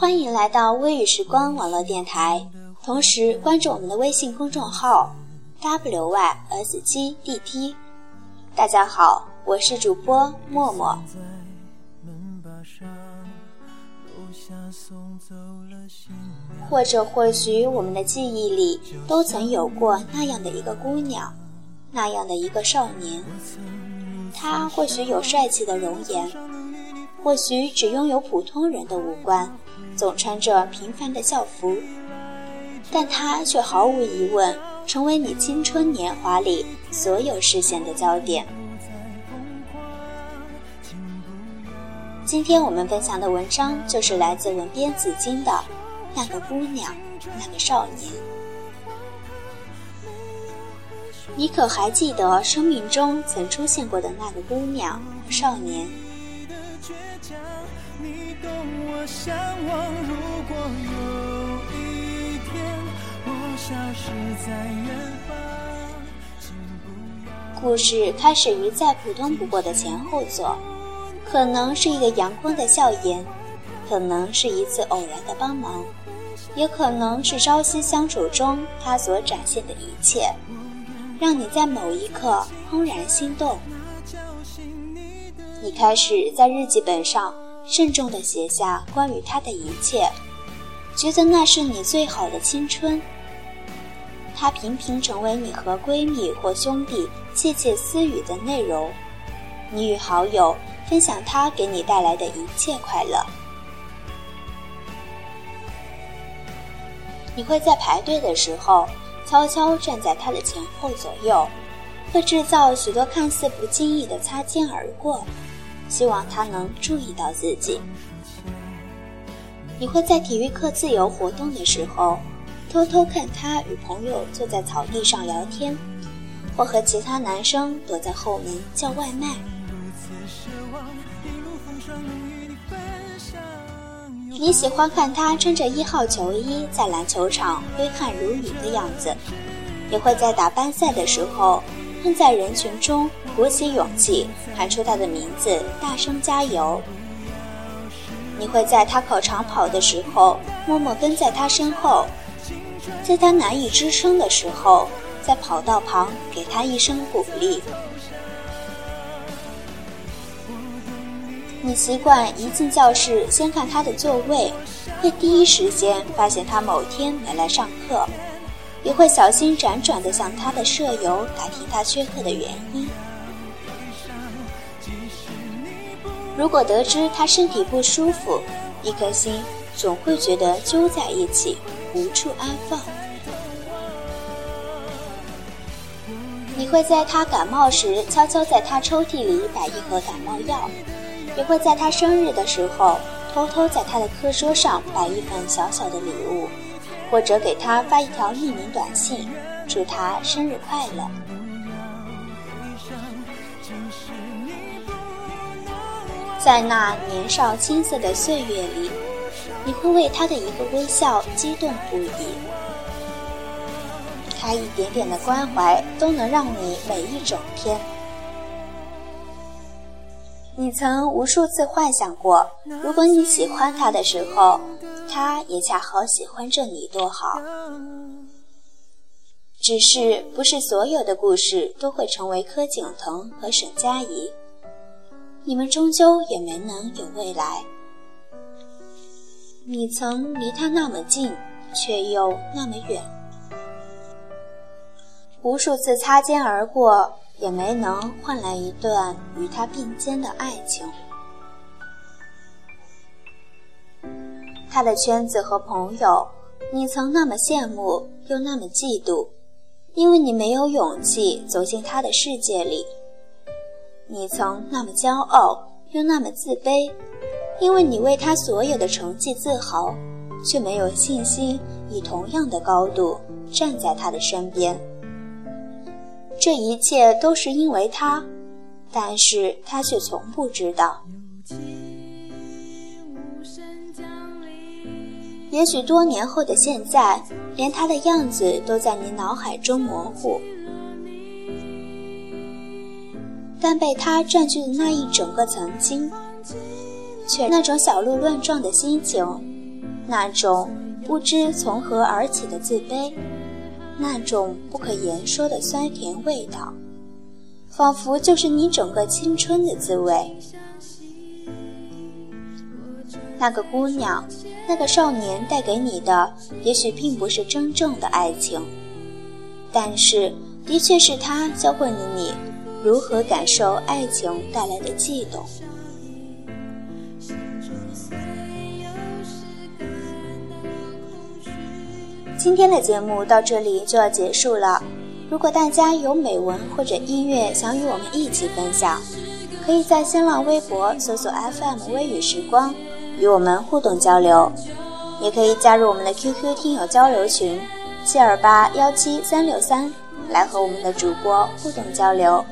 欢迎来到微雨时光网络电台，同时关注我们的微信公众号 wysgdt。大家好，我是主播默默。或者或许我们的记忆里都曾有过那样的一个姑娘，那样的一个少年。他或许有帅气的容颜，或许只拥有普通人的五官。总穿着平凡的校服，但他却毫无疑问成为你青春年华里所有视线的焦点。今天我们分享的文章就是来自文编紫金的《那个姑娘，那个少年》。你可还记得生命中曾出现过的那个姑娘、少年？倔强，你懂我向往，如果有一天我消失在远方。故事开始于再普通不过的前后座，可能是一个阳光的笑颜，可能是一次偶然的帮忙，也可能是朝夕相处中他所展现的一切，让你在某一刻怦然心动。你开始在日记本上。慎重地写下关于他的一切，觉得那是你最好的青春。他频频成为你和闺蜜或兄弟窃窃私语的内容，你与好友分享他给你带来的一切快乐。你会在排队的时候悄悄站在他的前后左右，会制造许多看似不经意的擦肩而过。希望他能注意到自己。你会在体育课自由活动的时候，偷偷看他与朋友坐在草地上聊天，或和其他男生躲在后门叫外卖。你喜欢看他穿着一号球衣在篮球场挥汗如雨的样子，也会在打班赛的时候。混在人群中，鼓起勇气喊出他的名字，大声加油。你会在他考长跑的时候，默默跟在他身后，在他难以支撑的时候，在跑道旁给他一声鼓励。你习惯一进教室先看他的座位，会第一时间发现他某天没来上课。也会小心辗转地向他的舍友打听他缺课的原因。如果得知他身体不舒服，一颗心总会觉得揪在一起，无处安放。你会在他感冒时悄悄在他抽屉里摆一盒感冒药，也会在他生日的时候偷偷在他的课桌上摆一份小小的礼物。或者给他发一条匿名短信，祝他生日快乐。在那年少青涩的岁月里，你会为他的一个微笑激动不已。他一点点的关怀都能让你美一整天。你曾无数次幻想过，如果你喜欢他的时候。他也恰好喜欢着你，多好。只是不是所有的故事都会成为柯景腾和沈佳宜，你们终究也没能有未来。你曾离他那么近，却又那么远，无数次擦肩而过，也没能换来一段与他并肩的爱情。他的圈子和朋友，你曾那么羡慕又那么嫉妒，因为你没有勇气走进他的世界里；你曾那么骄傲又那么自卑，因为你为他所有的成绩自豪，却没有信心以同样的高度站在他的身边。这一切都是因为他，但是他却从不知道。也许多年后的现在，连他的样子都在你脑海中模糊，但被他占据的那一整个曾经，却那种小鹿乱撞的心情，那种不知从何而起的自卑，那种不可言说的酸甜味道，仿佛就是你整个青春的滋味。那个姑娘。那个少年带给你的，也许并不是真正的爱情，但是的确是他教会了你如何感受爱情带来的悸动。今天的节目到这里就要结束了。如果大家有美文或者音乐想与我们一起分享，可以在新浪微博搜索 FM 微雨时光。与我们互动交流，也可以加入我们的 QQ 听友交流群七二八幺七三六三，来和我们的主播互动交流。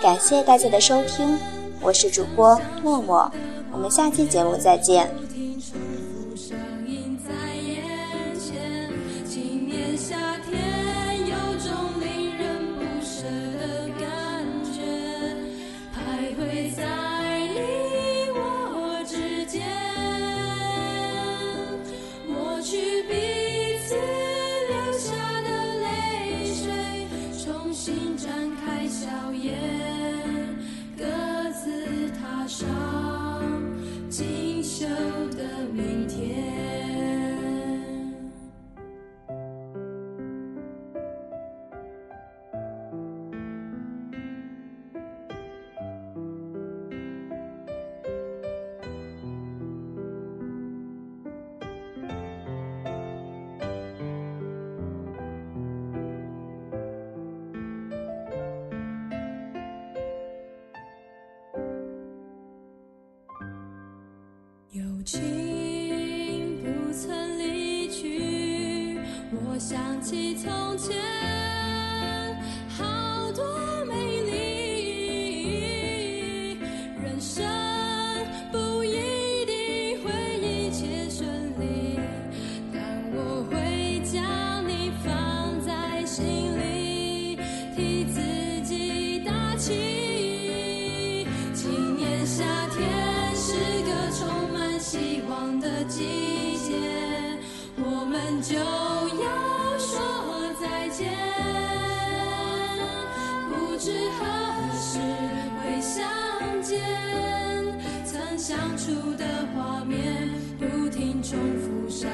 感谢大家的收听，我是主播默默，我们下期节目再见。想起从前好多美丽人生不一定会一切顺利但我会将你放在心里替自己打气今年夏天是个充满希望的季节。我们就知何时会相见。曾相处的画面，不停重复上。